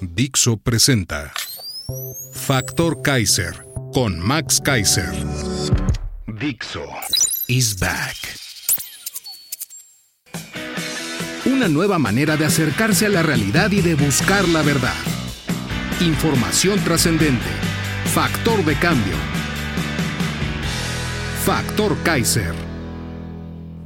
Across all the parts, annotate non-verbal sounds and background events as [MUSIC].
Dixo presenta Factor Kaiser con Max Kaiser. Dixo is back. Una nueva manera de acercarse a la realidad y de buscar la verdad. Información trascendente. Factor de cambio. Factor Kaiser.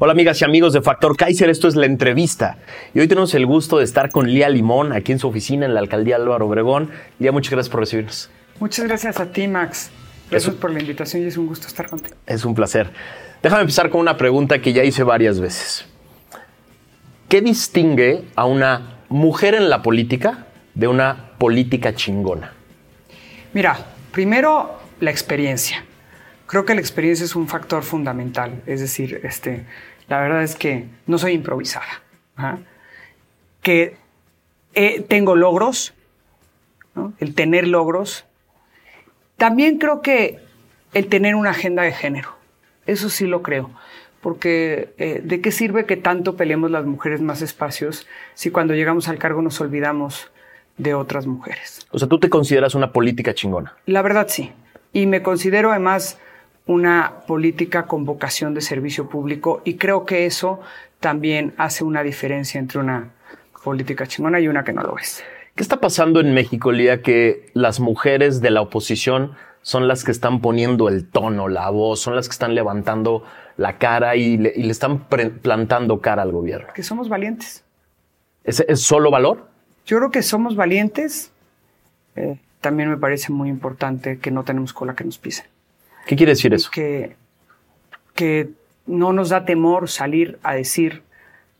Hola amigas y amigos de Factor Kaiser, esto es la entrevista. Y hoy tenemos el gusto de estar con Lía Limón aquí en su oficina en la alcaldía Álvaro Obregón. Lía, muchas gracias por recibirnos. Muchas gracias a ti, Max. Gracias por la invitación y es un gusto estar contigo. Es un placer. Déjame empezar con una pregunta que ya hice varias veces. ¿Qué distingue a una mujer en la política de una política chingona? Mira, primero la experiencia. Creo que la experiencia es un factor fundamental. Es decir, este, la verdad es que no soy improvisada. ¿ajá? Que eh, tengo logros, ¿no? el tener logros. También creo que el tener una agenda de género. Eso sí lo creo. Porque eh, ¿de qué sirve que tanto peleemos las mujeres más espacios si cuando llegamos al cargo nos olvidamos de otras mujeres? O sea, tú te consideras una política chingona. La verdad sí. Y me considero además una política con vocación de servicio público y creo que eso también hace una diferencia entre una política chingona y una que no lo es. ¿Qué está pasando en México, Lía, que las mujeres de la oposición son las que están poniendo el tono, la voz, son las que están levantando la cara y le, y le están plantando cara al gobierno? Que somos valientes. ¿Es, es solo valor? Yo creo que somos valientes. Eh, también me parece muy importante que no tenemos cola que nos pise. ¿Qué quiere decir eso? Que, que no nos da temor salir a decir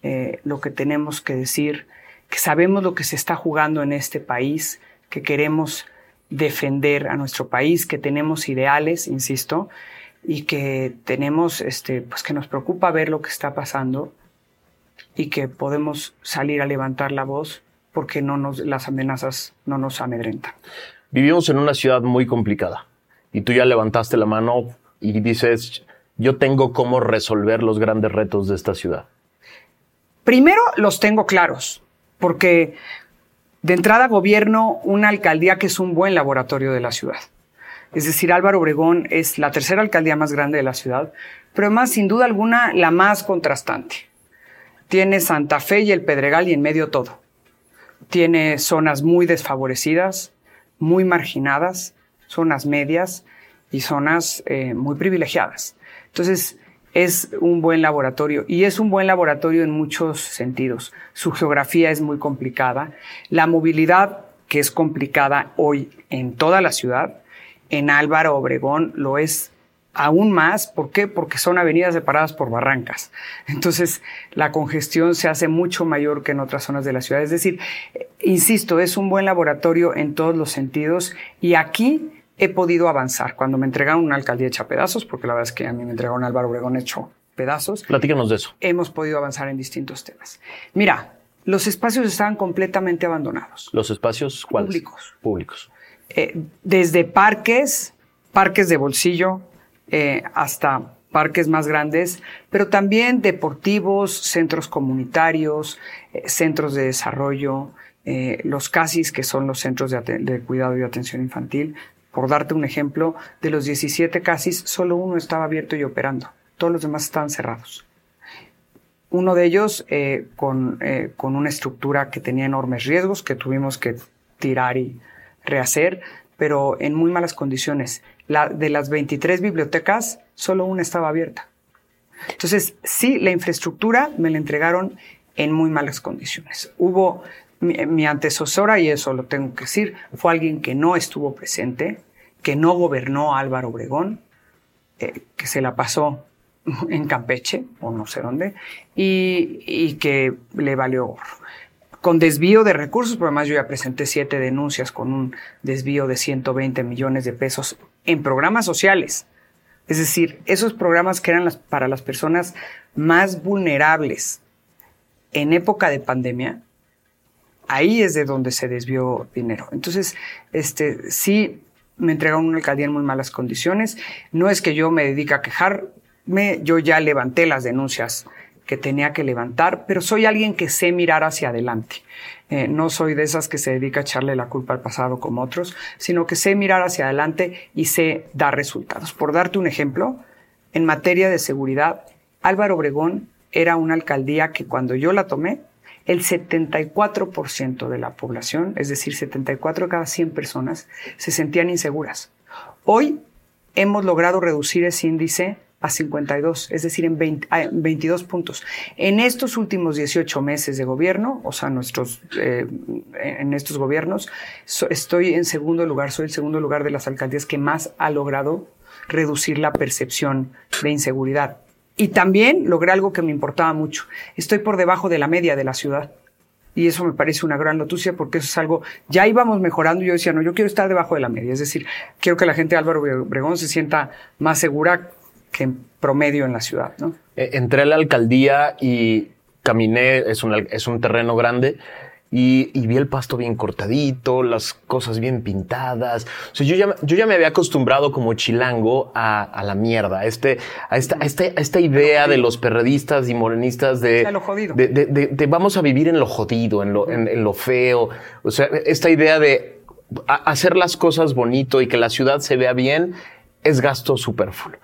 eh, lo que tenemos que decir, que sabemos lo que se está jugando en este país, que queremos defender a nuestro país, que tenemos ideales, insisto, y que tenemos, este, pues que nos preocupa ver lo que está pasando y que podemos salir a levantar la voz porque no nos, las amenazas no nos amedrentan. Vivimos en una ciudad muy complicada y tú ya levantaste la mano y dices, yo tengo cómo resolver los grandes retos de esta ciudad. Primero los tengo claros, porque de entrada gobierno una alcaldía que es un buen laboratorio de la ciudad. Es decir, Álvaro Obregón es la tercera alcaldía más grande de la ciudad, pero además, sin duda alguna, la más contrastante. Tiene Santa Fe y el Pedregal y en medio todo. Tiene zonas muy desfavorecidas, muy marginadas, zonas medias y zonas eh, muy privilegiadas. Entonces, es un buen laboratorio y es un buen laboratorio en muchos sentidos. Su geografía es muy complicada. La movilidad, que es complicada hoy en toda la ciudad, en Álvaro Obregón lo es aún más. ¿Por qué? Porque son avenidas separadas por barrancas. Entonces, la congestión se hace mucho mayor que en otras zonas de la ciudad. Es decir, eh, insisto, es un buen laboratorio en todos los sentidos y aquí he podido avanzar. Cuando me entregaron una alcaldía hecha pedazos, porque la verdad es que a mí me entregaron Álvaro Obregón hecho pedazos, Platícanos de eso. hemos podido avanzar en distintos temas. Mira, los espacios estaban completamente abandonados. Los espacios ¿cuáles? Públicos. Públicos. Eh, desde parques, parques de bolsillo, eh, hasta parques más grandes, pero también deportivos, centros comunitarios, eh, centros de desarrollo, eh, los CASIS, que son los centros de cuidado y atención infantil. Por darte un ejemplo, de los 17 CASIS, solo uno estaba abierto y operando. Todos los demás estaban cerrados. Uno de ellos eh, con, eh, con una estructura que tenía enormes riesgos que tuvimos que tirar y rehacer, pero en muy malas condiciones. La, de las 23 bibliotecas, solo una estaba abierta. Entonces, sí, la infraestructura me la entregaron en muy malas condiciones. Hubo mi, antecesora, y eso lo tengo que decir, fue alguien que no estuvo presente, que no gobernó Álvaro Obregón, eh, que se la pasó [LAUGHS] en Campeche o no sé dónde y, que le valió gorro con desvío de recursos, pero además yo ya presenté siete denuncias con un desvío de 120 millones de pesos en programas sociales. Es decir, esos programas que eran para las personas más vulnerables en época de pandemia, ahí es de donde se desvió dinero. Entonces, este, sí me entregaron una alcaldía en muy malas condiciones. No es que yo me dedique a quejarme, yo ya levanté las denuncias que tenía que levantar, pero soy alguien que sé mirar hacia adelante. Eh, no soy de esas que se dedica a echarle la culpa al pasado como otros, sino que sé mirar hacia adelante y sé dar resultados. Por darte un ejemplo, en materia de seguridad, Álvaro Obregón era una alcaldía que cuando yo la tomé, el 74% de la población, es decir, 74 de cada 100 personas, se sentían inseguras. Hoy hemos logrado reducir ese índice a 52, es decir, en 22 puntos. En estos últimos 18 meses de gobierno, o sea, nuestros, eh, en estos gobiernos, estoy en segundo lugar, soy el segundo lugar de las alcaldías que más ha logrado reducir la percepción de inseguridad. Y también logré algo que me importaba mucho. Estoy por debajo de la media de la ciudad. Y eso me parece una gran noticia porque eso es algo, ya íbamos mejorando. Yo decía, no, yo quiero estar debajo de la media. Es decir, quiero que la gente de Álvaro Obregón se sienta más segura que en promedio en la ciudad. ¿no? Eh, entré a la alcaldía y caminé, es un, es un terreno grande. Y, y, vi el pasto bien cortadito, las cosas bien pintadas. O sea, yo ya, yo ya me había acostumbrado como chilango a, a la mierda, a, este, a, esta, a, este, a esta idea de los perredistas y morenistas de, de, de, de, de, vamos a vivir en lo jodido, en lo, en, en lo feo. O sea, esta idea de hacer las cosas bonito y que la ciudad se vea bien es gasto superfluo.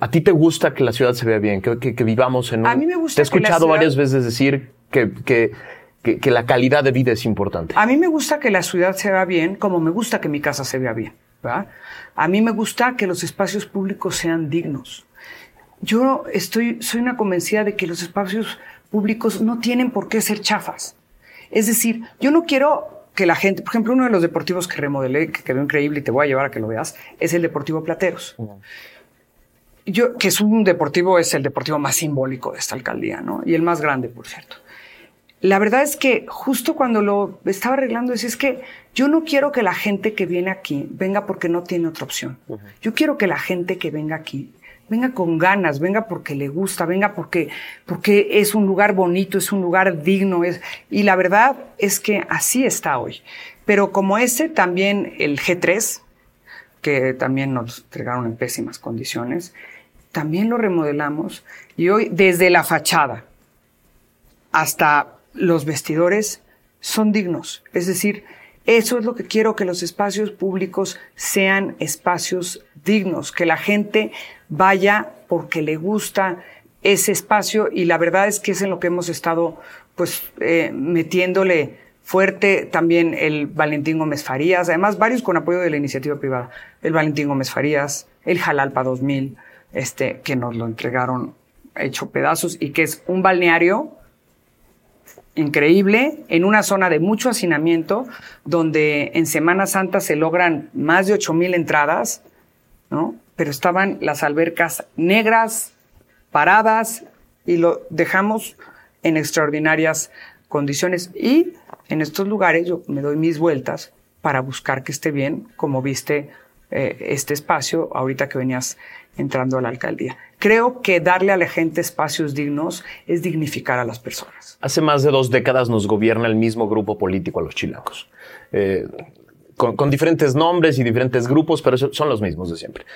¿A ti te gusta que la ciudad se vea bien, que, que, que vivamos en un... A mí me gusta Te he escuchado ciudad... varias veces decir que, que, que, la calidad de vida es importante. A mí me gusta que la ciudad se vea bien, como me gusta que mi casa se vea bien. A mí me gusta que los espacios públicos sean dignos. Yo estoy, soy una convencida de que los espacios públicos no tienen por qué ser chafas. Es decir, yo no quiero que la gente, por ejemplo, uno de los deportivos que remodelé, que quedó increíble y te voy a llevar a que lo veas, es el Deportivo Plateros. Yo, que es un deportivo, es el deportivo más simbólico de esta alcaldía, ¿no? Y el más grande, por cierto. La verdad es que justo cuando lo estaba arreglando, es, es que yo no quiero que la gente que viene aquí venga porque no tiene otra opción. Uh -huh. Yo quiero que la gente que venga aquí venga con ganas, venga porque le gusta, venga porque, porque es un lugar bonito, es un lugar digno. Es, y la verdad es que así está hoy. Pero como ese, también el G3, que también nos entregaron en pésimas condiciones, también lo remodelamos y hoy desde la fachada hasta los vestidores son dignos. Es decir, eso es lo que quiero, que los espacios públicos sean espacios dignos, que la gente vaya porque le gusta ese espacio y la verdad es que es en lo que hemos estado pues eh, metiéndole fuerte también el Valentín Gómez Farías, además varios con apoyo de la iniciativa privada, el Valentín Gómez Farías, el Jalalpa 2000, este, que nos lo entregaron hecho pedazos y que es un balneario increíble en una zona de mucho hacinamiento donde en Semana Santa se logran más de ocho mil entradas, ¿no? Pero estaban las albercas negras, paradas y lo dejamos en extraordinarias condiciones y en estos lugares yo me doy mis vueltas para buscar que esté bien, como viste eh, este espacio ahorita que venías entrando a la alcaldía. Creo que darle a la gente espacios dignos es dignificar a las personas. Hace más de dos décadas nos gobierna el mismo grupo político a los chilangos. Eh, con, con, diferentes nombres y diferentes grupos, pero son los mismos de siempre.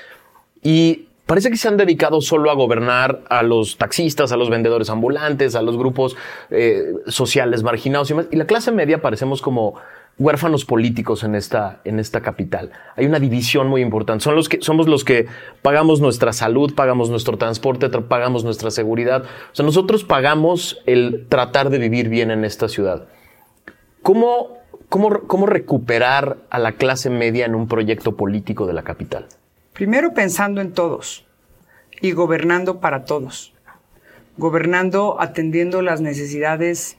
Y parece que se han dedicado solo a gobernar a los taxistas, a los vendedores ambulantes, a los grupos eh, sociales marginados y más. Y la clase media parecemos como huérfanos políticos en esta, en esta capital. Hay una división muy importante. Son los que, somos los que pagamos nuestra salud, pagamos nuestro transporte, pagamos nuestra seguridad. O sea, nosotros pagamos el tratar de vivir bien en esta ciudad. ¿Cómo, cómo, cómo recuperar a la clase media en un proyecto político de la capital? Primero pensando en todos y gobernando para todos. Gobernando atendiendo las necesidades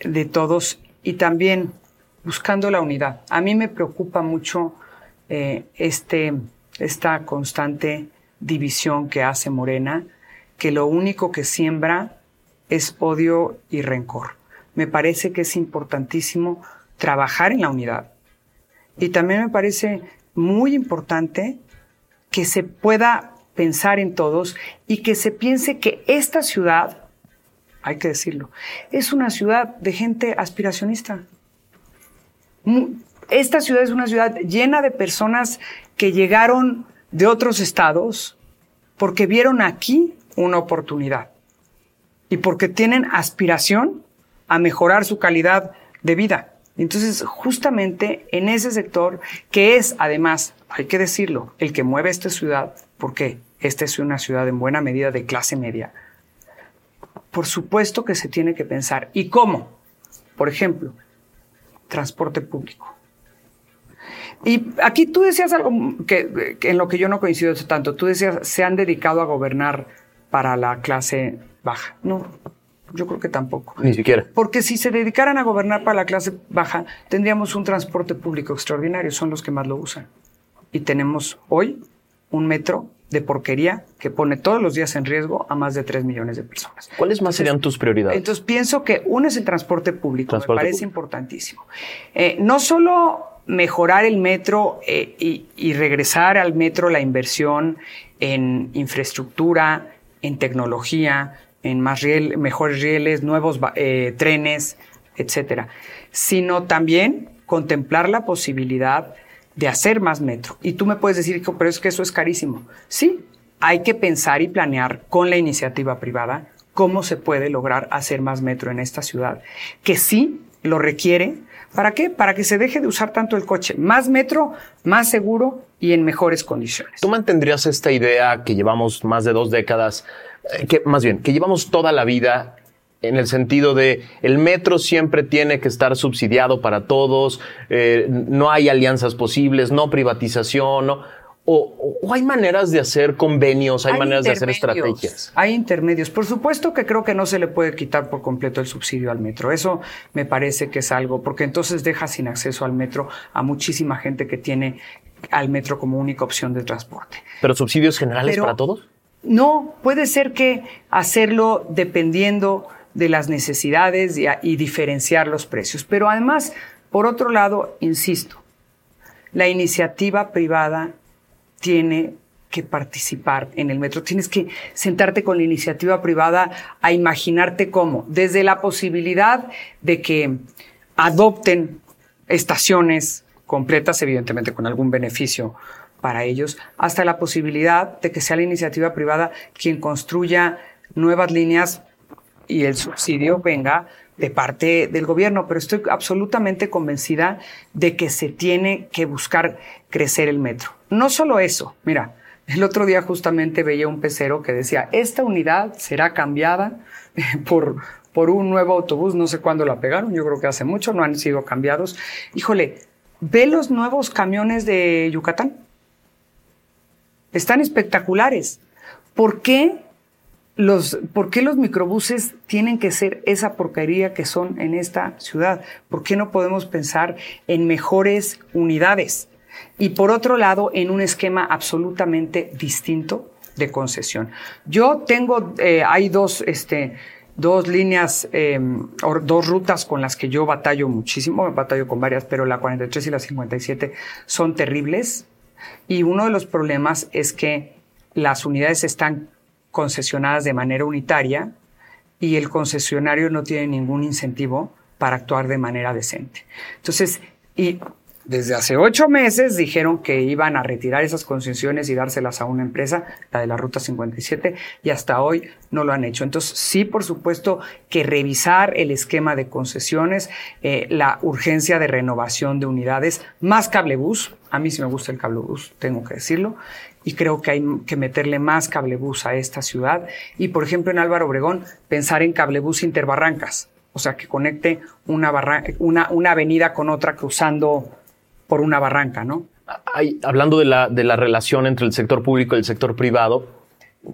de todos y también buscando la unidad. A mí me preocupa mucho eh, este, esta constante división que hace Morena, que lo único que siembra es odio y rencor. Me parece que es importantísimo trabajar en la unidad. Y también me parece muy importante que se pueda pensar en todos y que se piense que esta ciudad, hay que decirlo, es una ciudad de gente aspiracionista. Esta ciudad es una ciudad llena de personas que llegaron de otros estados porque vieron aquí una oportunidad y porque tienen aspiración a mejorar su calidad de vida. Entonces, justamente en ese sector, que es además, hay que decirlo, el que mueve esta ciudad, porque esta es una ciudad en buena medida de clase media, por supuesto que se tiene que pensar. ¿Y cómo? Por ejemplo, transporte público. Y aquí tú decías algo que, en lo que yo no coincido tanto. Tú decías, se han dedicado a gobernar para la clase baja. No, yo creo que tampoco. Ni siquiera. Porque si se dedicaran a gobernar para la clase baja, tendríamos un transporte público extraordinario. Son los que más lo usan. Y tenemos hoy un metro de porquería que pone todos los días en riesgo a más de 3 millones de personas. ¿Cuáles más serían tus prioridades? Entonces pienso que uno es el transporte público, me parece importantísimo. Eh, no solo mejorar el metro eh, y, regresar al metro la inversión en infraestructura, en tecnología, en más riel, mejores rieles, nuevos eh, trenes, etcétera, sino también contemplar la posibilidad de hacer más metro. Y tú me puedes decir, pero es que eso es carísimo. Sí, hay que pensar y planear con la iniciativa privada cómo se puede lograr hacer más metro en esta ciudad, que sí lo requiere. ¿Para qué? Para que se deje de usar tanto el coche. Más metro, más seguro y en mejores condiciones. ¿Tú mantendrías esta idea que llevamos más de dos décadas, eh, que más bien, que llevamos toda la vida en el sentido de el metro siempre tiene que estar subsidiado para todos, eh, no hay alianzas posibles, no privatización, O, hay maneras de hacer convenios, hay, maneras de hacer estrategias. Hay intermedios. Por supuesto que creo que no se le puede quitar por completo el subsidio al metro. Eso me parece que es algo, porque entonces deja sin acceso al metro a muchísima gente que tiene al metro como única opción de transporte. ¿Pero subsidios generales para todos? No, puede ser que hacerlo dependiendo de las necesidades y, diferenciar los precios. Pero además, por otro lado, insisto, la iniciativa privada tiene que participar en el metro. Tienes que sentarte con la iniciativa privada a imaginarte cómo, desde la posibilidad de que adopten estaciones completas, evidentemente con algún beneficio para ellos, hasta la posibilidad de que sea la iniciativa privada quien construya nuevas líneas y el subsidio venga de parte del gobierno, pero estoy absolutamente convencida de que se tiene que buscar crecer el metro. No solo eso, mira, el otro día justamente veía un pecero que decía, esta unidad será cambiada [LAUGHS] por, por un nuevo autobús, no sé cuándo la pegaron, yo creo que hace mucho, no han sido cambiados. Híjole, ve los nuevos camiones de Yucatán. Están espectaculares. ¿Por qué los, ¿por qué los microbuses tienen que ser esa porquería que son en esta ciudad? ¿Por qué no podemos pensar en mejores unidades? Y por otro lado, en un esquema absolutamente distinto de concesión. Yo tengo, eh, hay dos, este, dos líneas, eh, dos rutas con las que yo batallo muchísimo, batallo con varias, pero la 43 y la 57 son terribles. Y uno de los problemas es que las unidades están concesionadas de manera unitaria y el concesionario no tiene ningún incentivo para actuar de manera decente. Entonces, y desde hace ocho meses dijeron que iban a retirar esas concesiones y dárselas a una empresa, la de la Ruta 57, y hasta hoy no lo han hecho. Entonces, sí, por supuesto, que revisar el esquema de concesiones, eh, la urgencia de renovación de unidades, más cablebús. A mí sí me gusta el cablebús, tengo que decirlo y creo que hay que meterle más cablebús a esta ciudad. Y por ejemplo en Álvaro Obregón, pensar en cablebús interbarrancas, o sea, que conecte una, una, una avenida con otra cruzando por una barranca, ¿no? Hablando de la, de la relación entre el sector público y el sector privado,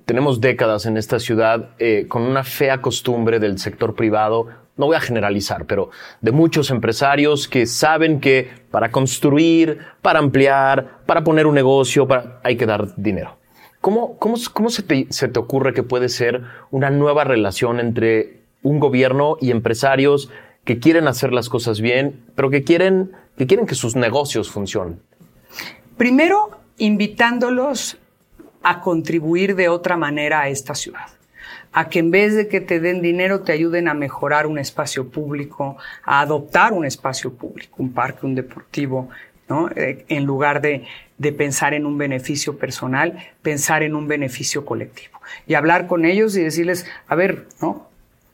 tenemos décadas en esta ciudad eh, con una fea costumbre del sector privado no voy a generalizar, pero de muchos empresarios que saben que para construir, para ampliar, para poner un negocio, hay que dar dinero. ¿Cómo, cómo, cómo se, te, se te ocurre que puede ser una nueva relación entre un gobierno y empresarios que quieren hacer las cosas bien, pero que quieren que, quieren que sus negocios funcionen? Primero, invitándolos a contribuir de otra manera a esta ciudad a que en vez de que te den dinero te ayuden a mejorar un espacio público, a adoptar un espacio público, un parque, un deportivo, ¿no? Eh, en lugar de, de pensar en un beneficio personal, pensar en un beneficio colectivo. Y hablar con ellos y decirles, a ver, ¿no?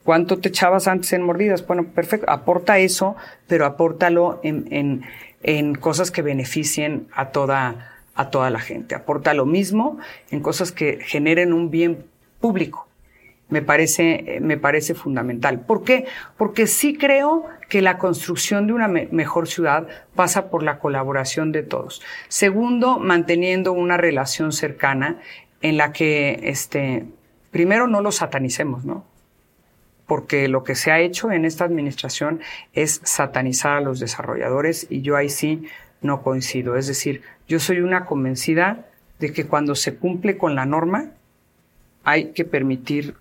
¿Cuánto te echabas antes en mordidas? Bueno, perfecto, aporta eso, pero apórtalo en, en, en cosas que beneficien a toda, a toda la gente. Aporta lo mismo en cosas que generen un bien público. Me parece, me parece fundamental. ¿Por qué? Porque sí creo que la construcción de una me mejor ciudad pasa por la colaboración de todos. Segundo, manteniendo una relación cercana en la que, este, primero no lo satanicemos, ¿no? Porque lo que se ha hecho en esta administración es satanizar a los desarrolladores y yo ahí sí no coincido. Es decir, yo soy una convencida de que cuando se cumple con la norma, hay que permitir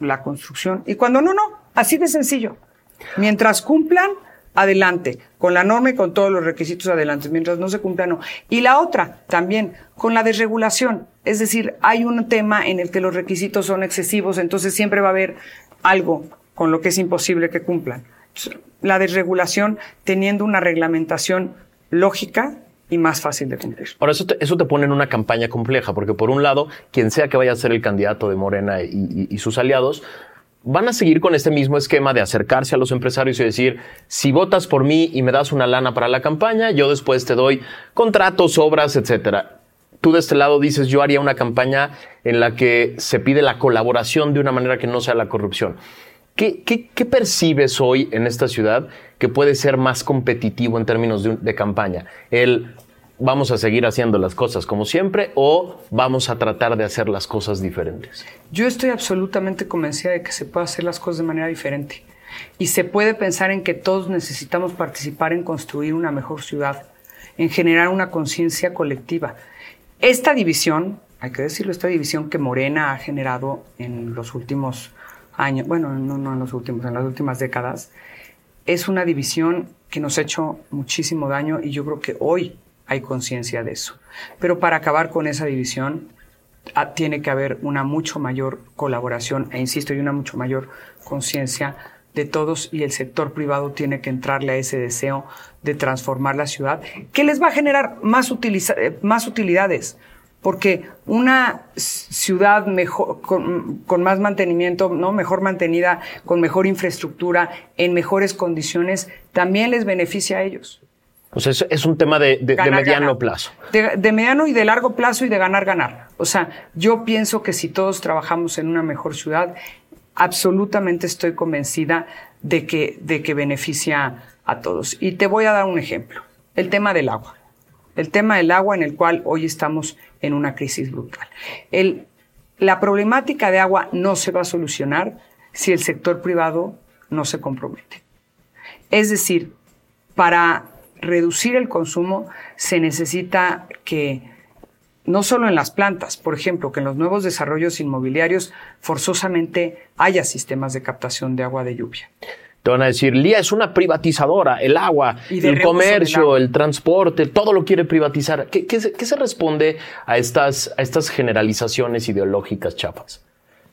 la construcción. Y cuando no, no, así de sencillo. Mientras cumplan, adelante. Con la norma y con todos los requisitos, adelante. Mientras no se cumplan, no. Y la otra, también, con la desregulación. Es decir, hay un tema en el que los requisitos son excesivos, entonces siempre va a haber algo con lo que es imposible que cumplan. La desregulación teniendo una reglamentación lógica, y más fácil de cumplir. Ahora, eso te, pone en una campaña compleja, porque por un lado, quien sea que vaya a ser el candidato de Morena y, y, y sus aliados, van a seguir con este mismo esquema de acercarse a los empresarios y decir, si votas por mí y me das una lana para la campaña, yo después te doy contratos, obras, etcétera. Tú de este lado dices, yo haría una campaña en la que se pide la colaboración de una manera que no sea la corrupción. ¿Qué, qué, percibes hoy en esta ciudad que puede ser más competitivo en términos de, de, campaña? El vamos a seguir haciendo las cosas como siempre o vamos a tratar de hacer las cosas diferentes. Yo estoy absolutamente convencida de que se puede hacer las cosas de manera diferente y se puede pensar en que todos necesitamos participar en construir una mejor ciudad, en generar una conciencia colectiva. Esta división, hay que decirlo, esta división que Morena ha generado en los últimos años, bueno, no, en los últimos, en las últimas décadas, es una división que nos ha hecho muchísimo daño y yo creo que hoy hay conciencia de eso. Pero para acabar con esa división a, tiene que haber una mucho mayor colaboración e insisto, y una mucho mayor conciencia de todos y el sector privado tiene que entrarle a ese deseo de transformar la ciudad, que les va a generar más, más utilidades porque una ciudad mejor, con, con, más mantenimiento, ¿no? mejor mantenida, con mejor infraestructura, en mejores condiciones, también les beneficia a ellos. O sea, es, es un tema de, de, ganar, de mediano ganar. plazo. De, de, mediano y de largo plazo y de ganar, ganar. O sea, yo pienso que si todos trabajamos en una mejor ciudad, absolutamente estoy convencida de que, de que beneficia a todos. Y te voy a dar un ejemplo. El tema del agua el tema del agua en el cual hoy estamos en una crisis brutal. El, la problemática de agua no se va a solucionar si el sector privado no se compromete. Es decir, para reducir el consumo se necesita que no solo en las plantas, por ejemplo, que en los nuevos desarrollos inmobiliarios forzosamente haya sistemas de captación de agua de lluvia. Te van a decir, Lía es una privatizadora, el agua, el comercio, agua. el transporte, todo lo quiere privatizar. ¿Qué, qué, qué se responde a estas, a estas generalizaciones ideológicas chapas?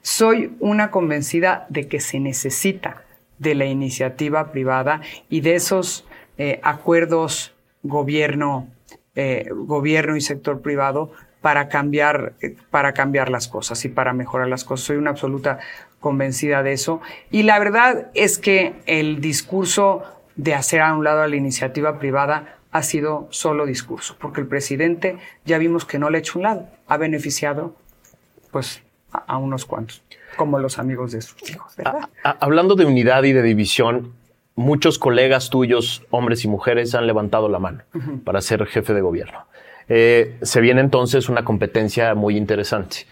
Soy una convencida de que se necesita de la iniciativa privada y de esos eh, acuerdos gobierno, eh, gobierno y sector privado para cambiar, para cambiar las cosas y para mejorar las cosas. Soy una absoluta convencida de eso. Y la verdad es que el discurso de hacer a un lado a la iniciativa privada ha sido solo discurso, porque el presidente ya vimos que no le ha hecho un lado, ha beneficiado pues a, a unos cuantos, como los amigos de sus hijos. ¿verdad? A, a, hablando de unidad y de división, muchos colegas tuyos, hombres y mujeres, han levantado la mano uh -huh. para ser jefe de gobierno. Eh, se viene entonces una competencia muy interesante.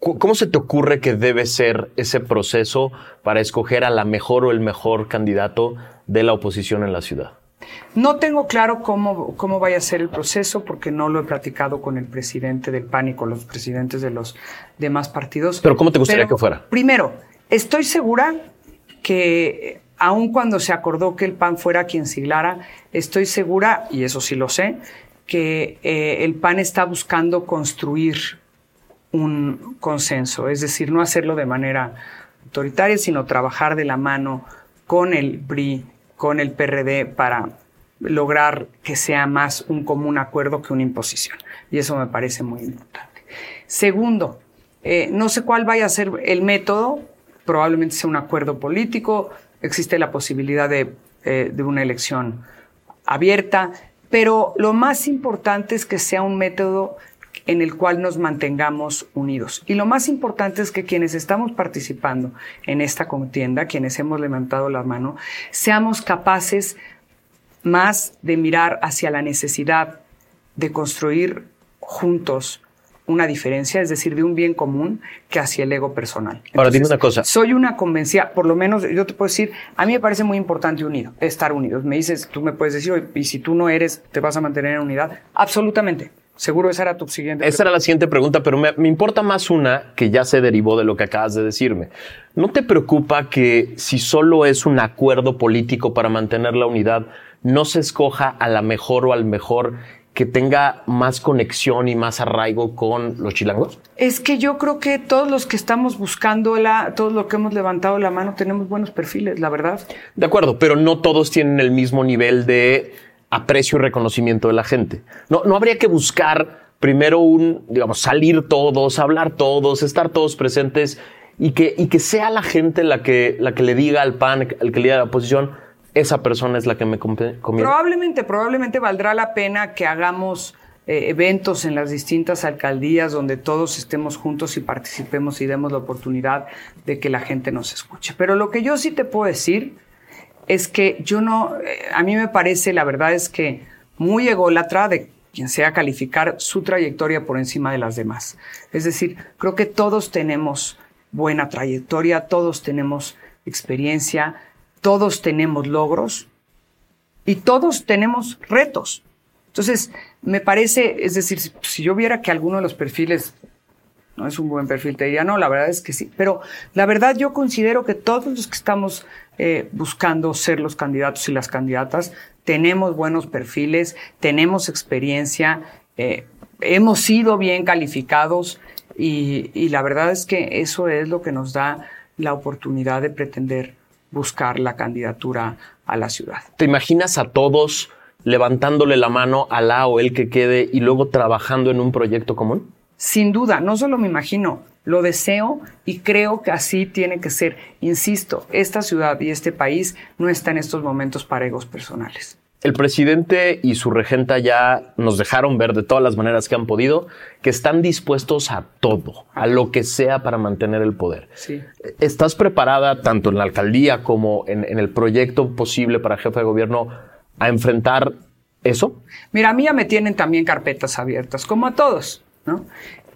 ¿Cómo se te ocurre que debe ser ese proceso para escoger a la mejor o el mejor candidato de la oposición en la ciudad? No tengo claro cómo, cómo vaya a ser el proceso porque no lo he platicado con el presidente del PAN y con los presidentes de los demás partidos. Pero ¿cómo te gustaría que fuera? Primero, estoy segura que aun cuando se acordó que el PAN fuera quien siglara, estoy segura, y eso sí lo sé, que eh, el PAN está buscando construir un consenso, es decir, no hacerlo de manera autoritaria, sino trabajar de la mano con el PRI, con el PRD para lograr que sea más un común acuerdo que una imposición. Y eso me parece muy importante. Segundo, eh, no sé cuál vaya a ser el método, probablemente sea un acuerdo político, existe la posibilidad de, eh, de una elección abierta, pero lo más importante es que sea un método en el cual nos mantengamos unidos. Y lo más importante es que quienes estamos participando en esta contienda, quienes hemos levantado la mano, seamos capaces más de mirar hacia la necesidad de construir juntos una diferencia, es decir, de un bien común, que hacia el ego personal. Ahora, dime una cosa. Soy una convencida, por lo menos yo te puedo decir, a mí me parece muy importante unido, estar unidos. Me dices, tú me puedes decir, y si tú no eres, ¿te vas a mantener en unidad? Absolutamente. Seguro esa era tu siguiente Esa era la siguiente pregunta, pero me, importa más una que ya se derivó de lo que acabas de decirme. ¿No te preocupa que si solo es un acuerdo político para mantener la unidad, no se escoja a la mejor o al mejor que tenga más conexión y más arraigo con los chilangos? Es que yo creo que todos los que estamos buscando la, todos los que hemos levantado la mano tenemos buenos perfiles, la verdad. De acuerdo, pero no todos tienen el mismo nivel de aprecio y reconocimiento de la gente. No, no habría que buscar primero un, digamos, salir todos, hablar todos, estar todos presentes y que, y que sea la gente la que, la que le diga al PAN, el que le diga a la oposición, esa persona es la que me conviene. Probablemente, probablemente valdrá la pena que hagamos eh, eventos en las distintas alcaldías donde todos estemos juntos y participemos y demos la oportunidad de que la gente nos escuche. Pero lo que yo sí te puedo decir es que yo no, eh, a mí me parece, la verdad es que muy ególatra de quien sea calificar su trayectoria por encima de las demás. Es decir, creo que todos tenemos buena trayectoria, todos tenemos experiencia, todos tenemos logros y todos tenemos retos. Entonces, me parece, es decir, si yo viera que alguno de los perfiles no es un buen perfil, te diría, no, la verdad es que sí. Pero la verdad yo considero que todos los que estamos eh, buscando ser los candidatos y las candidatas, tenemos buenos perfiles, tenemos experiencia, eh, hemos sido bien calificados y, y la verdad es que eso es lo que nos da la oportunidad de pretender buscar la candidatura a la ciudad. ¿Te imaginas a todos levantándole la mano a la o el que quede y luego trabajando en un proyecto común? Sin duda, no solo me imagino, lo deseo y creo que así tiene que ser. Insisto, esta ciudad y este país no está en estos momentos para egos personales. El presidente y su regenta ya nos dejaron ver de todas las maneras que han podido que están dispuestos a todo, a lo que sea para mantener el poder. Sí. ¿Estás preparada tanto en la alcaldía como en, en el proyecto posible para jefe de gobierno a enfrentar eso? Mira, a mí ya me tienen también carpetas abiertas, como a todos.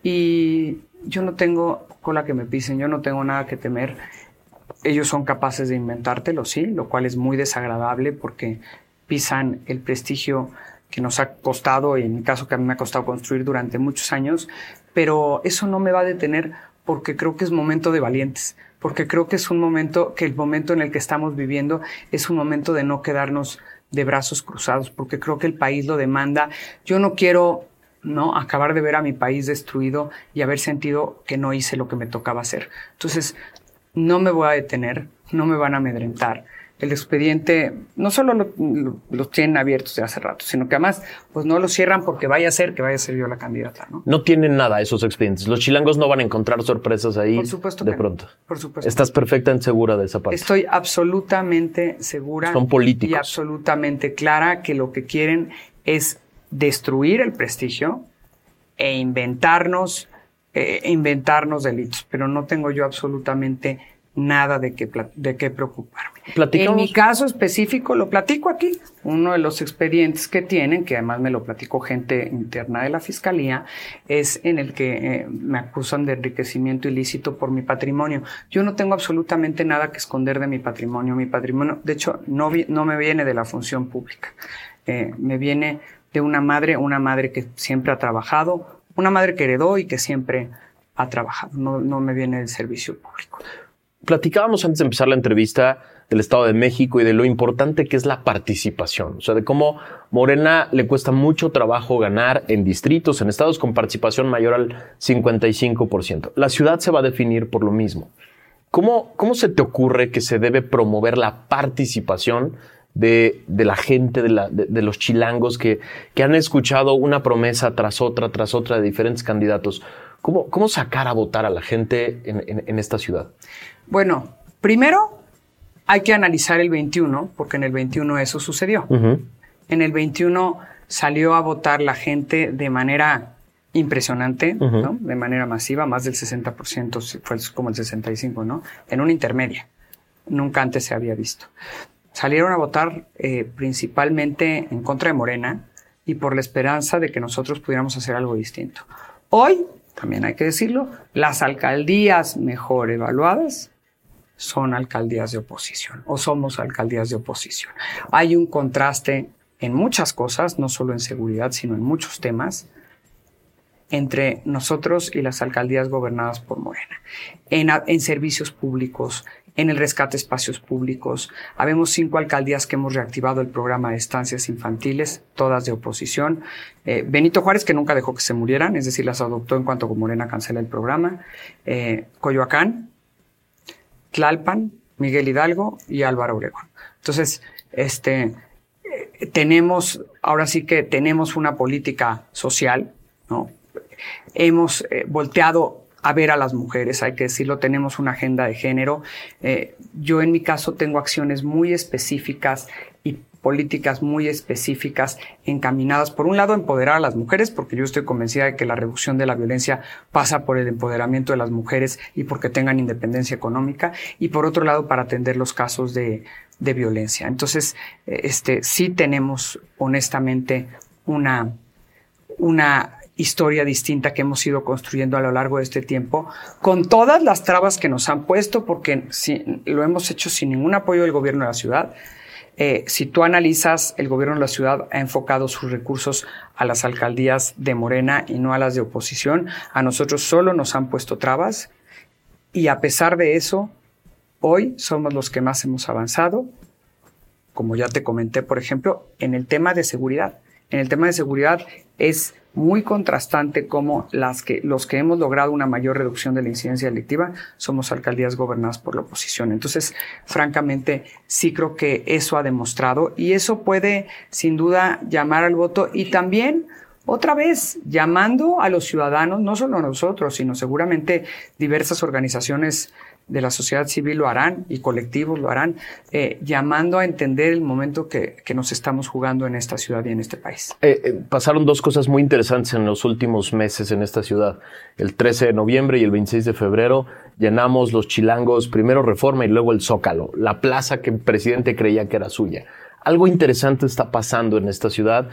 Y yo no tengo cola que me pisen, yo no tengo nada que temer. Ellos son capaces de inventártelo, sí, lo cual es muy desagradable porque pisan el prestigio que nos ha costado, y en mi caso que a mí me ha costado construir durante muchos años, pero eso no me va a detener porque creo que es momento de valientes, porque creo que es un momento, que el momento en el que estamos viviendo es un momento de no quedarnos de brazos cruzados, porque creo que el país lo demanda. Yo no quiero ¿no? Acabar de ver a mi país destruido y haber sentido que no hice lo que me tocaba hacer. Entonces, no me voy a detener, no me van a amedrentar. El expediente no solo lo, los tienen abiertos de hace rato, sino que además pues no lo cierran porque vaya a ser que vaya a ser yo la candidata. No, no tienen nada esos expedientes. Los chilangos no van a encontrar sorpresas ahí por supuesto de pronto. Por supuesto. Estás perfectamente segura de esa parte. Estoy absolutamente segura. Son políticos. Y absolutamente clara que lo que quieren es destruir el prestigio e inventarnos, eh, inventarnos delitos. Pero no tengo yo absolutamente nada de qué, de qué preocuparme. En mi caso específico lo platico aquí. Uno de los expedientes que tienen, que además me lo platicó gente interna de la fiscalía, es en el que eh, me acusan de enriquecimiento ilícito por mi patrimonio. Yo no tengo absolutamente nada que esconder de mi patrimonio. Mi patrimonio, de hecho, no, no me viene de la función pública. Eh, me viene de una madre, una madre que siempre ha trabajado, una madre que heredó y que siempre ha trabajado. No, no me viene del servicio público platicábamos antes de empezar la entrevista del Estado de México y de lo importante que es la participación, o sea, de cómo Morena le cuesta mucho trabajo ganar en distritos, en estados con participación mayor al 55%. La ciudad se va a definir por lo mismo. ¿Cómo, cómo se te ocurre que se debe promover la participación de, de la gente, de, la, de, los chilangos que, que han escuchado una promesa tras otra, tras otra de diferentes candidatos? ¿Cómo, cómo sacar a votar a la gente en, en esta ciudad? Bueno, primero hay que analizar el 21, porque en el 21 eso sucedió. En el 21 salió a votar la gente de manera impresionante, ¿no? de manera masiva, más del 60%, fue como el 65%, ¿no? En una intermedia. Nunca antes se había visto. Salieron a votar eh, principalmente en contra de Morena y por la esperanza de que nosotros pudiéramos hacer algo distinto. Hoy, también hay que decirlo, las alcaldías mejor evaluadas son alcaldías de oposición o somos alcaldías de oposición. Hay un contraste en muchas cosas, no solo en seguridad, sino en muchos temas, entre nosotros y las alcaldías gobernadas por Morena. En, en servicios públicos, en el rescate espacios públicos. Habemos cinco alcaldías que hemos reactivado el programa de estancias infantiles, todas de oposición. Eh, Benito Juárez, que nunca dejó que se murieran, es decir, las adoptó en cuanto Morena cancela el programa. Eh, Coyoacán, Tlalpan, Miguel Hidalgo y Álvaro Obregón. Entonces, este, eh, tenemos, ahora sí que tenemos una política social, ¿no? Hemos volteado a ver a las mujeres, hay que decirlo, tenemos una agenda de género. Eh, yo en mi caso tengo acciones muy específicas y políticas muy específicas encaminadas, por un lado, a empoderar a las mujeres, porque yo estoy convencida de que la reducción de la violencia pasa por el empoderamiento de las mujeres y porque tengan independencia económica, y por otro lado, para atender los casos de, de violencia. Entonces, este, sí tenemos, honestamente, una, una historia distinta que hemos ido construyendo a lo largo de este tiempo, con todas las trabas que nos han puesto, porque si, lo hemos hecho sin ningún apoyo del gobierno de la ciudad, eh, si tú analizas, el gobierno de la ciudad ha enfocado sus recursos a las alcaldías de Morena y no a las de oposición. A nosotros solo nos han puesto trabas y a pesar de eso, hoy somos los que más hemos avanzado, como ya te comenté, por ejemplo, en el tema de seguridad. En el tema de seguridad es muy contrastante como las que, los que hemos logrado una mayor reducción de la incidencia delictiva somos alcaldías gobernadas por la oposición. Entonces, francamente, sí creo que eso ha demostrado y eso puede, sin duda, llamar al voto y también otra vez, llamando a los ciudadanos, no solo a nosotros, sino seguramente diversas organizaciones de la sociedad civil lo harán y colectivos lo harán, eh, llamando a entender el momento que, nos estamos jugando en esta ciudad y en este país. Eh, eh, pasaron dos cosas muy interesantes en los últimos meses en esta ciudad. El 13 de noviembre y el 26 de febrero llenamos los chilangos, primero Reforma y luego el Zócalo, la plaza que el presidente creía que era suya. Algo interesante está pasando en esta ciudad.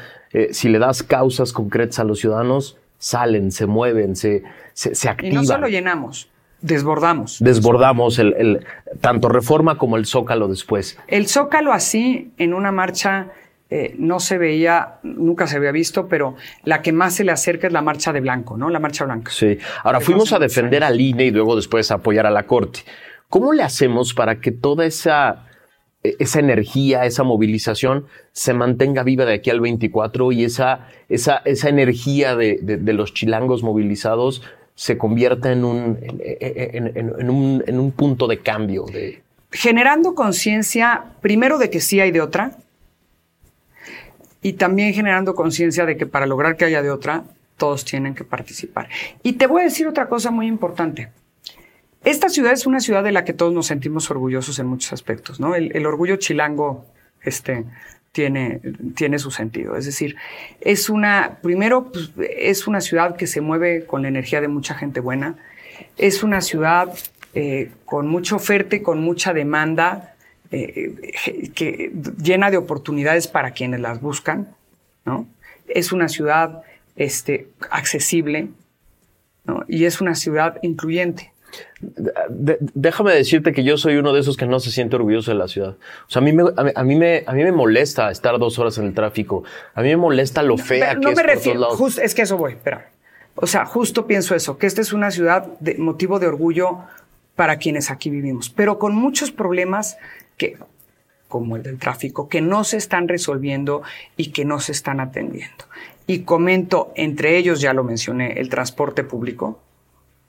si le das causas concretas a los ciudadanos, salen, se mueven, se, se, se activan. Y no solo llenamos, Desbordamos. Desbordamos el, tanto Reforma como el Zócalo después. El Zócalo así, en una marcha, eh, no se veía, nunca se había visto, pero la que más se le acerca es la marcha de blanco, ¿no? La marcha blanca. Sí. Ahora, fuimos a defender al INE y luego después a apoyar a la Corte. ¿Cómo le hacemos para que toda esa, e, esa energía, esa movilización se mantenga viva de aquí al 24 y esa, esa, esa energía de, de los chilangos movilizados se convierta en un, en, un, en un punto de cambio. Generando conciencia, primero de que sí hay de otra, y también generando conciencia de que para lograr que haya de otra, todos tienen que participar. Y te voy a decir otra cosa muy importante. Esta ciudad es una ciudad de la que todos nos sentimos orgullosos en muchos aspectos, ¿no? El, el orgullo chilango, este, tiene, tiene su sentido. Es decir, es una, primero, pues, es una ciudad que se mueve con la energía de mucha gente buena. Es una ciudad eh, con mucha oferta y con mucha demanda, eh, que llena de oportunidades para quienes las buscan, ¿no? Es una ciudad este, accesible, ¿no? Y es una ciudad incluyente. Déjame decirte que yo soy uno de esos que no se siente orgulloso de la ciudad. O sea, a mí me, a mí, me, a mí me molesta estar dos horas en el tráfico. A mí me molesta lo fea no que me es refiero, por todos lados. just- es que eso voy, espera. O sea, justo pienso eso, que esta es una ciudad de motivo de orgullo para quienes aquí vivimos, pero con muchos problemas que, como el del tráfico, que no se están resolviendo y que no se están atendiendo. Y comento, entre ellos, ya lo mencioné, el transporte público,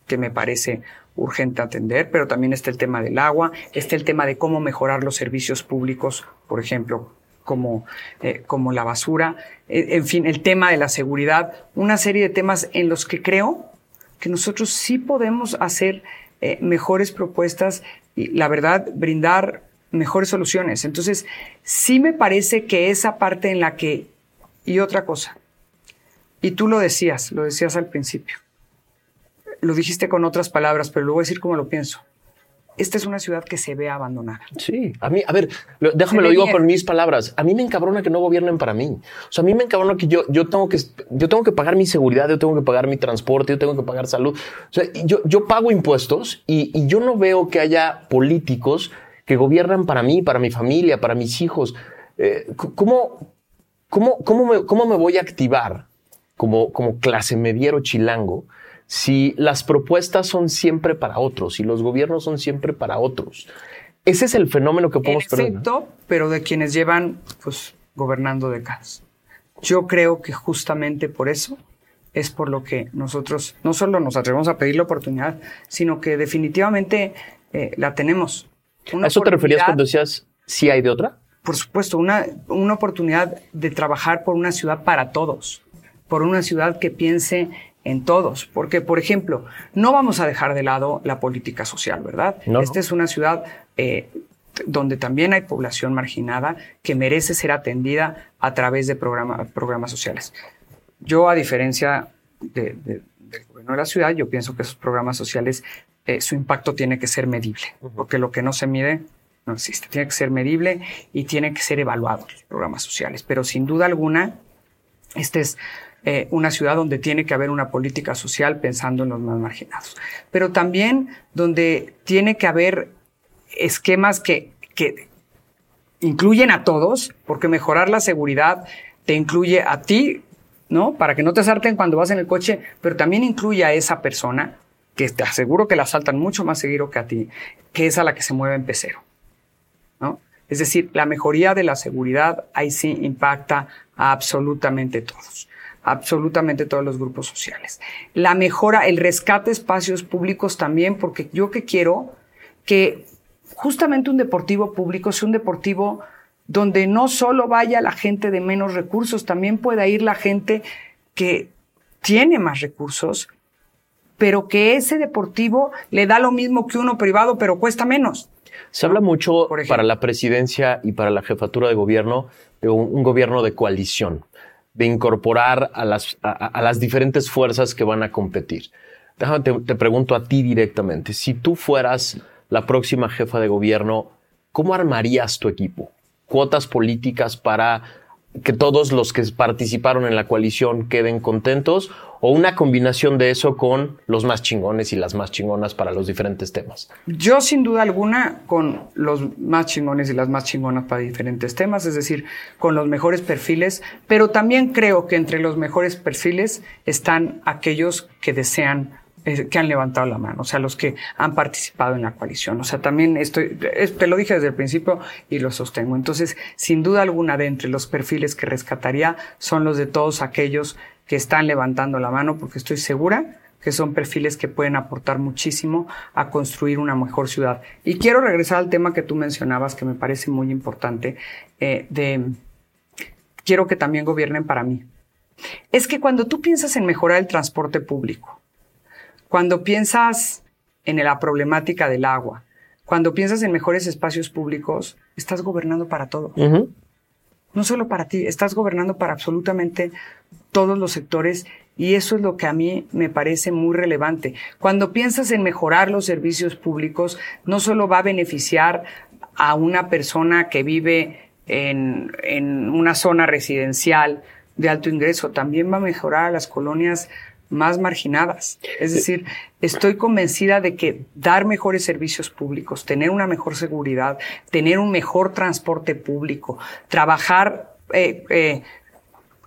que me parece urgente atender, pero también está el tema del agua, está el tema de cómo mejorar los servicios públicos, por ejemplo, como, eh, como la basura, eh, en fin, el tema de la seguridad, una serie de temas en los que creo que nosotros sí podemos hacer eh, mejores propuestas y, la verdad, brindar mejores soluciones. Entonces, sí me parece que esa parte en la que... Y otra cosa, y tú lo decías, lo decías al principio, lo dijiste con otras palabras, pero lo voy a decir como lo pienso. Esta es una ciudad que se ve abandonada. Sí, a mí, a ver, lo- déjame lo digo bien. con mis palabras. A mí me encabrona que no gobiernen para mí. O sea, a mí me encabrona que yo, yo tengo que, yo tengo que pagar mi seguridad, yo tengo que pagar mi transporte, yo tengo que pagar salud. O sea, yo, yo pago impuestos y, y yo no veo que haya políticos que gobiernan para mí, para mi familia, para mis hijos. Eh, ¿cómo, cómo, cómo, me, ¿Cómo me voy a activar como, como clase mediero chilango si las propuestas son siempre para otros y los gobiernos son siempre para otros? Ese es el fenómeno que podemos perder. efecto, pero de quienes llevan pues gobernando décadas. Yo creo que justamente por eso es por lo que nosotros no solo nos atrevemos a pedir la oportunidad, sino que definitivamente eh, la tenemos. Una ¿A eso te referías cuando decías si hay de otra? por supuesto, una, una oportunidad de trabajar por una ciudad para todos, por una ciudad que piense en todos. Porque, por ejemplo, no vamos a dejar de lado la política social, ¿verdad? No. Esta es una ciudad eh, donde también hay población marginada que merece ser atendida a través de programa- programas sociales. Yo, a diferencia de- de- del gobierno de la ciudad, yo pienso que esos programas sociales, eh, su impacto tiene que ser medible, porque lo que no se mide no existe. Tiene que ser medible y tiene que ser evaluado los programas sociales. Pero sin duda alguna, esta es eh, una ciudad donde tiene que haber una política social pensando en los más marginados. Pero también donde tiene que haber esquemas que, que incluyen a todos, porque mejorar la seguridad te incluye a ti, ¿no? Para que no te asalten cuando vas en el coche, pero también incluye a esa persona, que te aseguro que la asaltan mucho más seguido que a ti, que es a la que se mueve en pecero, ¿no? Es decir, la mejoría de la seguridad ahí sí impacta absolutamente todos, absolutamente todos los grupos sociales. La mejora, el rescate espacios públicos también, porque yo que quiero que justamente un deportivo público sea un deportivo donde no solo vaya la gente de menos recursos, también pueda ir la gente que tiene más recursos, pero que ese deportivo le da lo mismo que uno privado, pero cuesta menos. Se habla mucho para la presidencia y para la jefatura de gobierno de un, un gobierno de coalición, de incorporar a las, a las diferentes fuerzas que van a competir. Déjame, te, te pregunto a ti directamente, si tú fueras la próxima jefa de gobierno, ¿cómo armarías tu equipo? ¿Cuotas políticas para que todos los que participaron en la coalición queden contentos? ¿O una combinación de eso con los más chingones y las más chingonas para los diferentes temas? Yo sin duda alguna con los más chingones y las más chingonas para diferentes temas, es decir, con los mejores perfiles, pero también creo que entre los mejores perfiles están aquellos que desean que han levantado la mano, o sea, los que han participado en la coalición. O sea, también estoy, es- te lo dije desde el principio y lo sostengo. Entonces, sin duda alguna, de entre los perfiles que rescataría son los de todos aquellos que están levantando la mano, porque estoy segura que son perfiles que pueden aportar muchísimo a construir una mejor ciudad. Y quiero regresar al tema que tú mencionabas, que me parece muy importante, eh, de quiero que también gobiernen para mí. Es que cuando tú piensas en mejorar el transporte público, cuando piensas en la problemática del agua, cuando piensas en mejores espacios públicos, estás gobernando para todo. No solo para ti, estás gobernando para absolutamente todos los sectores y eso es lo que a mí me parece muy relevante. Cuando piensas en mejorar los servicios públicos, no solo va a beneficiar a una persona que vive en, en una zona residencial de alto ingreso, también va a mejorar a las colonias más marginadas. Es decir, estoy convencida de que dar mejores servicios públicos, tener una mejor seguridad, tener un mejor transporte público, trabajar eh, eh,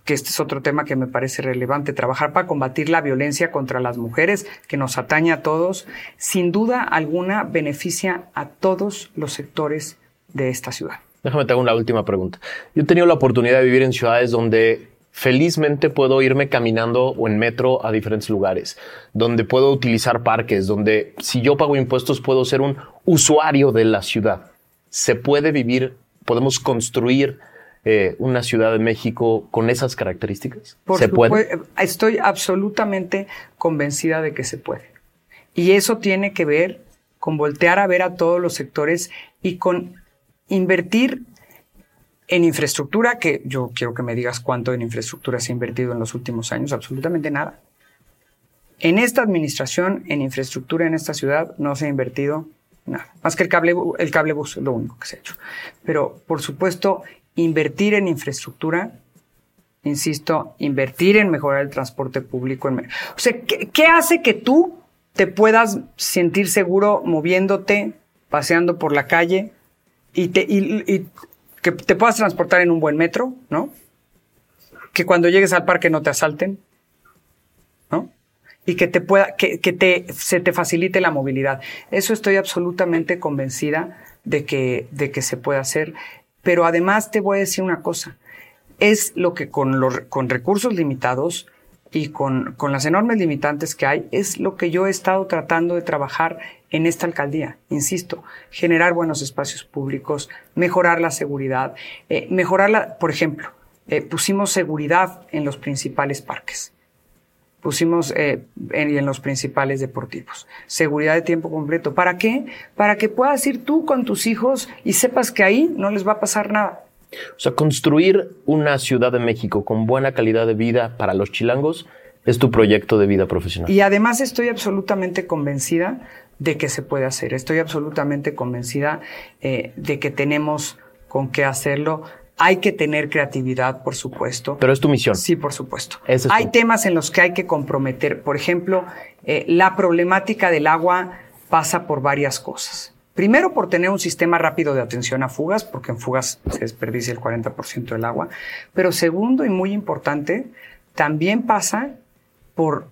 que este es otro tema que me parece relevante, trabajar para combatir la violencia contra las mujeres, que nos atañe a todos, sin duda alguna beneficia a todos los sectores de esta ciudad. Déjame te hago una última pregunta. Yo he tenido la oportunidad de vivir en ciudades donde felizmente puedo irme caminando o en metro a diferentes lugares, donde puedo utilizar parques, donde si yo pago impuestos puedo ser un usuario de la ciudad. Se puede vivir, podemos construir eh, una Ciudad de México con esas características? ¿Se puede? Estoy absolutamente convencida de que se puede. Y eso tiene que ver con voltear a ver a todos los sectores y con invertir en infraestructura, que yo quiero que me digas cuánto en infraestructura se ha invertido en los últimos años, absolutamente nada. En esta administración, en infraestructura en esta ciudad, no se ha invertido nada. Más que el cable, el cable bus, lo único que se ha hecho. Pero, por supuesto, invertir en infraestructura, insisto, invertir en mejorar el transporte público. o sea, ¿qué, hace que tú te puedas sentir seguro moviéndote, paseando por la calle y, te, y, que te puedas transportar en un buen metro, ¿no? Que cuando llegues al parque no te asalten, ¿no? Y que te pueda, que, que te, se te facilite la movilidad. Eso estoy absolutamente convencida de que, de que se puede hacer. Pero además te voy a decir una cosa, es lo que con, los, con recursos limitados y con, con las enormes limitantes que hay, es lo que yo he estado tratando de trabajar en esta alcaldía. Insisto, generar buenos espacios públicos, mejorar la seguridad, eh, mejorar la, por ejemplo, eh, pusimos seguridad en los principales parques pusimos eh, en, en, los principales deportivos. Seguridad de tiempo completo. ¿Para qué? Para que puedas ir tú con tus hijos y sepas que ahí no les va a pasar nada. O sea, construir una Ciudad de México con buena calidad de vida para los chilangos es tu proyecto de vida profesional. Y además estoy absolutamente convencida de que se puede hacer. Estoy absolutamente convencida eh, de que tenemos con qué hacerlo. Hay que tener creatividad, por supuesto. Pero es tu misión. Sí, por supuesto. hay temas en los que hay que comprometer. Por ejemplo, eh, la problemática del agua pasa por varias cosas. Primero, por tener un sistema rápido de atención a fugas, porque en fugas se desperdicia el 40% del agua. Pero segundo y muy importante, también pasa por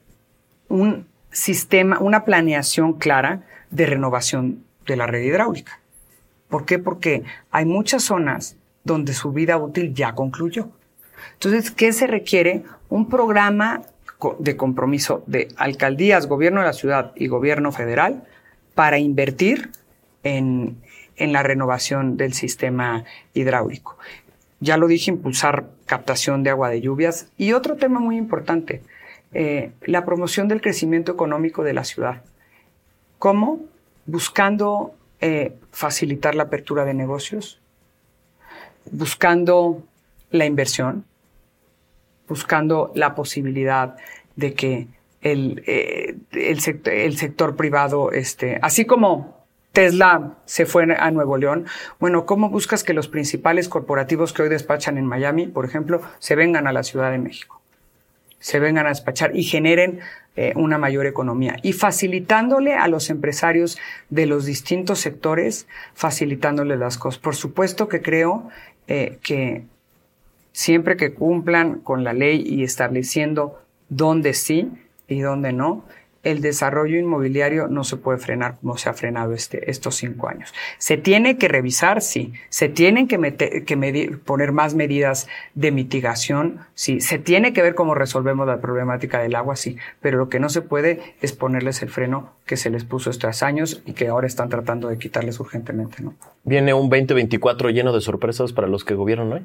un sistema, una planeación clara de renovación de la red hidráulica. ¿Por qué? Porque hay muchas zonas donde su vida útil ya concluyó. Entonces, ¿qué se requiere? Un programa de compromiso de alcaldías, gobierno de la ciudad y gobierno federal para invertir en, la renovación del sistema hidráulico. Ya lo dije, impulsar captación de agua de lluvias. Y otro tema muy importante, eh, la promoción del crecimiento económico de la ciudad. ¿Cómo? Buscando eh, facilitar la apertura de negocios, buscando la inversión, buscando la posibilidad de que el, eh, el, sector, el sector privado, este, así como Tesla se fue a Nuevo León. Bueno, ¿cómo buscas que los principales corporativos que hoy despachan en Miami, por ejemplo, se vengan a la Ciudad de México? Se vengan a despachar y generen eh, una mayor economía. Y facilitándole a los empresarios de los distintos sectores, facilitándole las cosas. Por supuesto que creo eh, que siempre que cumplan con la ley y estableciendo dónde sí y dónde no, el desarrollo inmobiliario no se puede frenar como se ha frenado este, estos cinco años. Se tiene que revisar, sí. Se tienen que, meter, que medir, poner más medidas de mitigación, sí. Se tiene que ver cómo resolvemos la problemática del agua, sí. Pero lo que no se puede es ponerles el freno que se les puso estos años y que ahora están tratando de quitarles urgentemente, ¿no? ¿Viene un 2024 lleno de sorpresas para los que gobiernan hoy?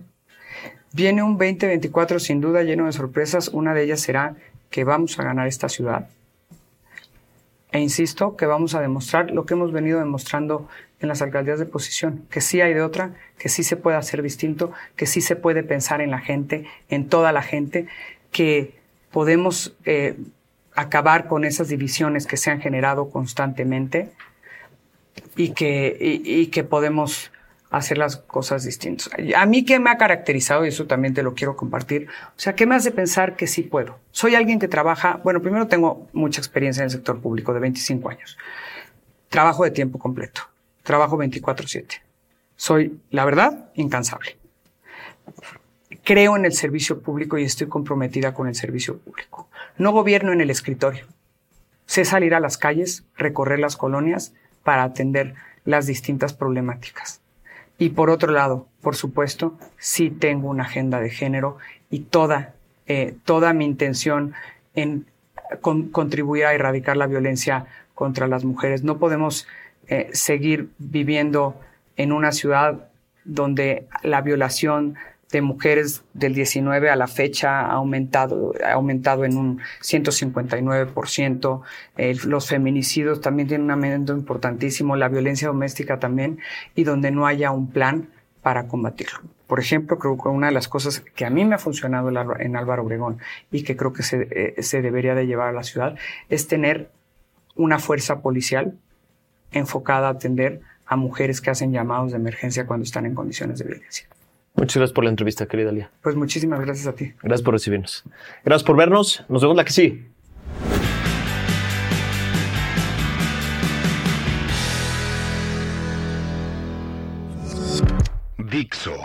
Viene un 2024 sin duda lleno de sorpresas. Una de ellas será que vamos a ganar esta ciudad e insisto que vamos a demostrar lo que hemos venido demostrando en las alcaldías de posición, que sí hay de otra, que sí se puede hacer distinto, que sí se puede pensar en la gente, en toda la gente. que podemos eh, acabar con esas divisiones que se han generado constantemente y que, y, que podemos hacer las cosas distintas. A mí qué me ha caracterizado, y eso también te lo quiero compartir, o sea, ¿qué me hace pensar que sí puedo? Soy alguien que trabaja, bueno, primero tengo mucha experiencia en el sector público de 25 años. Trabajo de tiempo completo, trabajo 24/7. Soy, la verdad, incansable. Creo en el servicio público y estoy comprometida con el servicio público. No gobierno en el escritorio. Sé salir a las calles, recorrer las colonias para atender las distintas problemáticas. Y por otro lado, por supuesto, sí tengo una agenda de género y toda, eh, toda mi intención en contribuir a erradicar la violencia contra las mujeres. No podemos eh, seguir viviendo en una ciudad donde la violación de mujeres del 19 a la fecha ha aumentado, ha aumentado en un 159%. los feminicidios también tienen un aumento importantísimo, la violencia doméstica también, y donde no haya un plan para combatirlo. Por ejemplo, creo que una de las cosas que a mí me ha funcionado en Álvaro Obregón y que creo que se, eh, se debería de llevar a la ciudad es tener una fuerza policial enfocada a atender a mujeres que hacen llamados de emergencia cuando están en condiciones de violencia. Muchas gracias por la entrevista, querida Lía. Pues muchísimas gracias a ti. Gracias por recibirnos. Gracias por vernos. Nos vemos la que sí. Dixo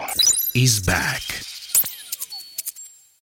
is back.